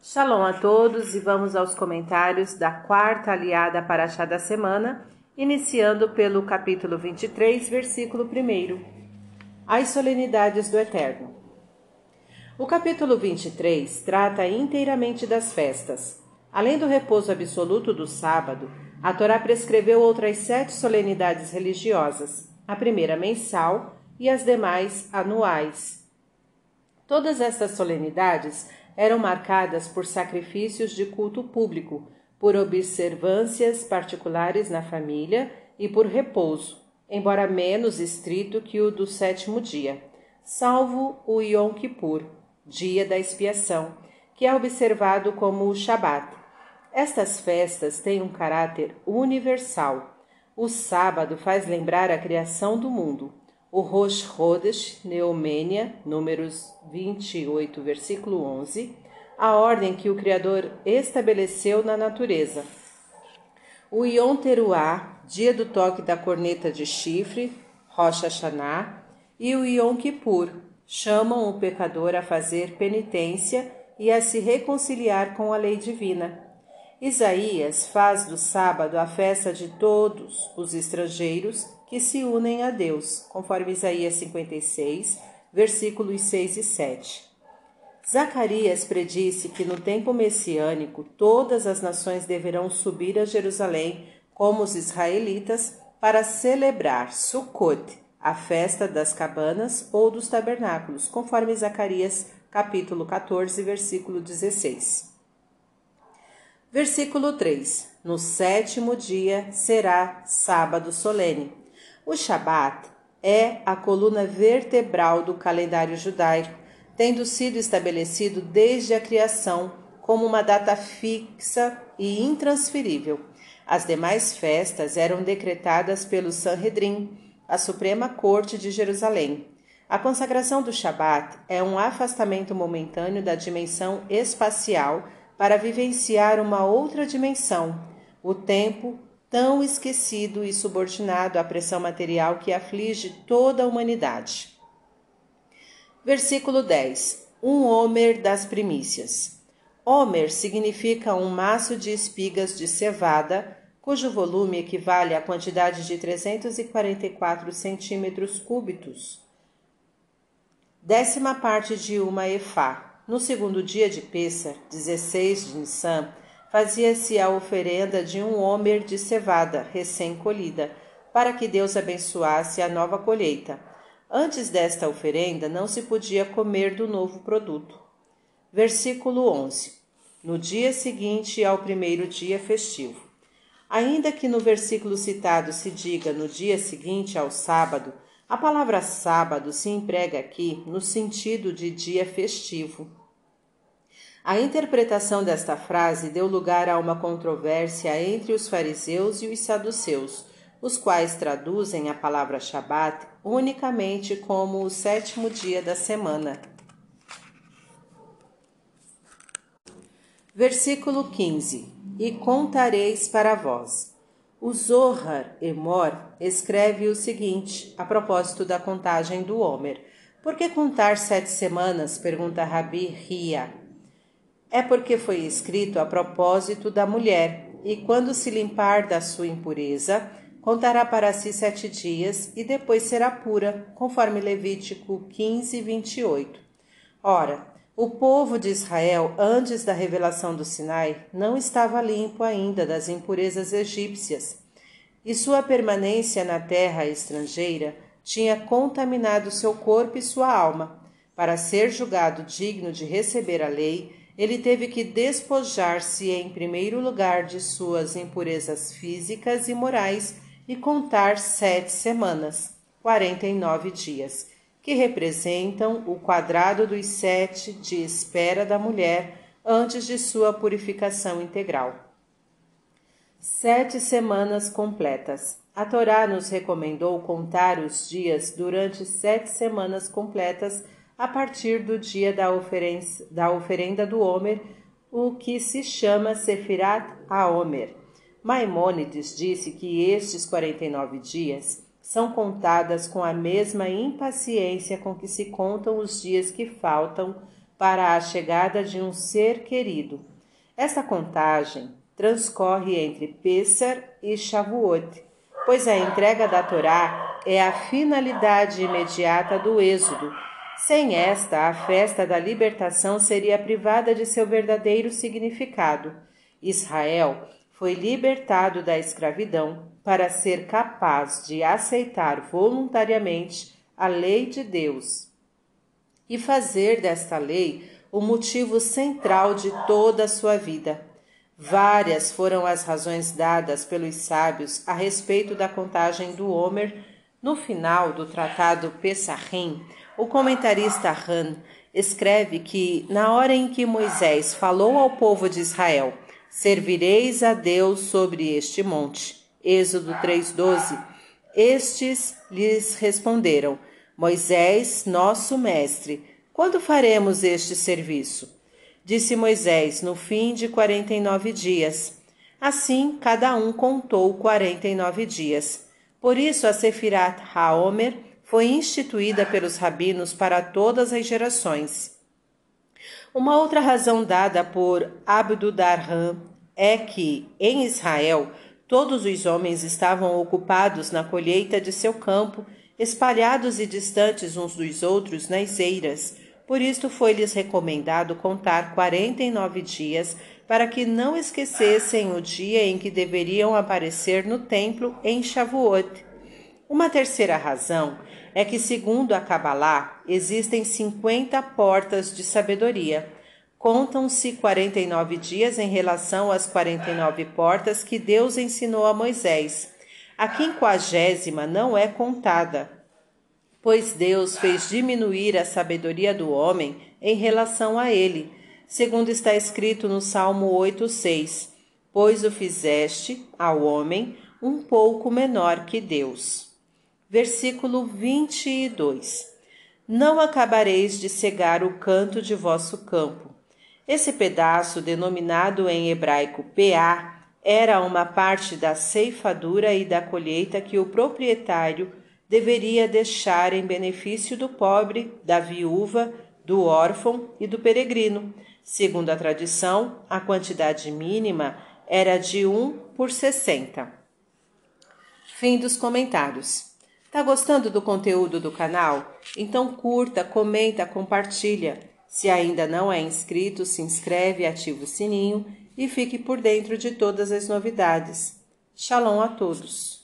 Shalom a todos e vamos aos comentários da quarta aliada Paraxá da semana, iniciando pelo capítulo 23, versículo 1. As solenidades do Eterno. O capítulo 23 trata inteiramente das festas. Além do repouso absoluto do sábado, a Torá prescreveu outras sete solenidades religiosas, a primeira mensal e as demais anuais. Todas estas solenidades eram marcadas por sacrifícios de culto público, por observâncias particulares na família e por repouso, embora menos estrito que o do sétimo dia, salvo o Yom Kippur, dia da expiação, que é observado como o Shabat. Estas festas têm um caráter universal. O sábado faz lembrar a criação do mundo. O Rosh Chodesh, Neomênia, números 28, versículo 11, a ordem que o Criador estabeleceu na natureza. O Yom Teruah, dia do toque da corneta de chifre, Rosh Hashanah, e o Yom Kippur, chamam o pecador a fazer penitência e a se reconciliar com a lei divina. Isaías faz do sábado a festa de todos os estrangeiros que se unem a Deus, conforme Isaías 56, versículos 6 e 7. Zacarias predisse que no tempo messiânico todas as nações deverão subir a Jerusalém, como os israelitas, para celebrar Sukkot, a festa das cabanas ou dos tabernáculos, conforme Zacarias capítulo 14, versículo 16. Versículo 3. No sétimo dia será sábado solene. O Shabat é a coluna vertebral do calendário judaico, tendo sido estabelecido desde a criação como uma data fixa e intransferível. As demais festas eram decretadas pelo Sanhedrin, a Suprema Corte de Jerusalém. A consagração do Shabat é um afastamento momentâneo da dimensão espacial para vivenciar uma outra dimensão, o tempo tão esquecido e subordinado à pressão material que aflige toda a humanidade. Versículo 10. Um Homer das primícias. Homer significa um maço de espigas de cevada, cujo volume equivale à quantidade de 344 centímetros cúbitos, décima parte de uma efá. No segundo dia de Pessah, 16 de Nissan, fazia-se a oferenda de um homer de cevada recém-colhida, para que Deus abençoasse a nova colheita. Antes desta oferenda não se podia comer do novo produto. Versículo 11. No dia seguinte ao primeiro dia festivo. Ainda que no versículo citado se diga no dia seguinte ao sábado, a palavra sábado se emprega aqui no sentido de dia festivo. A interpretação desta frase deu lugar a uma controvérsia entre os fariseus e os saduceus, os quais traduzem a palavra Shabat unicamente como o sétimo dia da semana. Versículo 15: E contareis para vós. O Zohar Emor escreve o seguinte a propósito da contagem do Homer. Por que contar sete semanas? pergunta Rabi Ria é porque foi escrito a propósito da mulher, e quando se limpar da sua impureza, contará para si sete dias e depois será pura, conforme Levítico 15, 28. Ora, o povo de Israel, antes da revelação do Sinai, não estava limpo ainda das impurezas egípcias, e sua permanência na terra estrangeira tinha contaminado seu corpo e sua alma. Para ser julgado digno de receber a lei, ele teve que despojar-se em primeiro lugar de suas impurezas físicas e morais e contar sete semanas, quarenta e nove dias, que representam o quadrado dos sete de espera da mulher antes de sua purificação integral. Sete semanas completas. A Torá nos recomendou contar os dias durante sete semanas completas a partir do dia da, da oferenda do Homer, o que se chama Sefirat HaOmer. Maimônides disse que estes 49 dias são contadas com a mesma impaciência com que se contam os dias que faltam para a chegada de um ser querido. Esta contagem transcorre entre Pessar e Shavuot, pois a entrega da Torá é a finalidade imediata do Êxodo. Sem esta, a festa da libertação seria privada de seu verdadeiro significado. Israel foi libertado da escravidão para ser capaz de aceitar voluntariamente a lei de Deus e fazer desta lei o motivo central de toda a sua vida. Várias foram as razões dadas pelos sábios a respeito da contagem do Homer. No final do tratado Pessahim, o comentarista Han escreve que, na hora em que Moisés falou ao povo de Israel Servireis a Deus sobre este monte. Êxodo 3:12. Estes lhes responderam: Moisés, nosso mestre, quando faremos este serviço? Disse Moisés: No fim de quarenta e nove dias. Assim, cada um contou quarenta e nove dias. Por isso, a Sefirat Haomer foi instituída pelos rabinos para todas as gerações. Uma outra razão dada por Abdudarham é que, em Israel, todos os homens estavam ocupados na colheita de seu campo, espalhados e distantes uns dos outros nas eiras. Por isto foi-lhes recomendado contar quarenta e nove dias, para que não esquecessem o dia em que deveriam aparecer no templo em Shavuot. Uma terceira razão é que, segundo a Kabbalah, existem 50 portas de sabedoria. Contam-se 49 dias em relação às 49 portas que Deus ensinou a Moisés. A quinquagésima não é contada, pois Deus fez diminuir a sabedoria do homem em relação a ele, segundo está escrito no Salmo 8:6, pois o fizeste ao homem um pouco menor que Deus versículo 22. Não acabareis de cegar o canto de vosso campo. Esse pedaço, denominado em hebraico PA, era uma parte da ceifadura e da colheita que o proprietário deveria deixar em benefício do pobre, da viúva, do órfão e do peregrino. Segundo a tradição, a quantidade mínima era de um por sessenta. Fim dos comentários. Tá gostando do conteúdo do canal? Então curta, comenta, compartilha. Se ainda não é inscrito, se inscreve, ativa o sininho e fique por dentro de todas as novidades. Shalom a todos!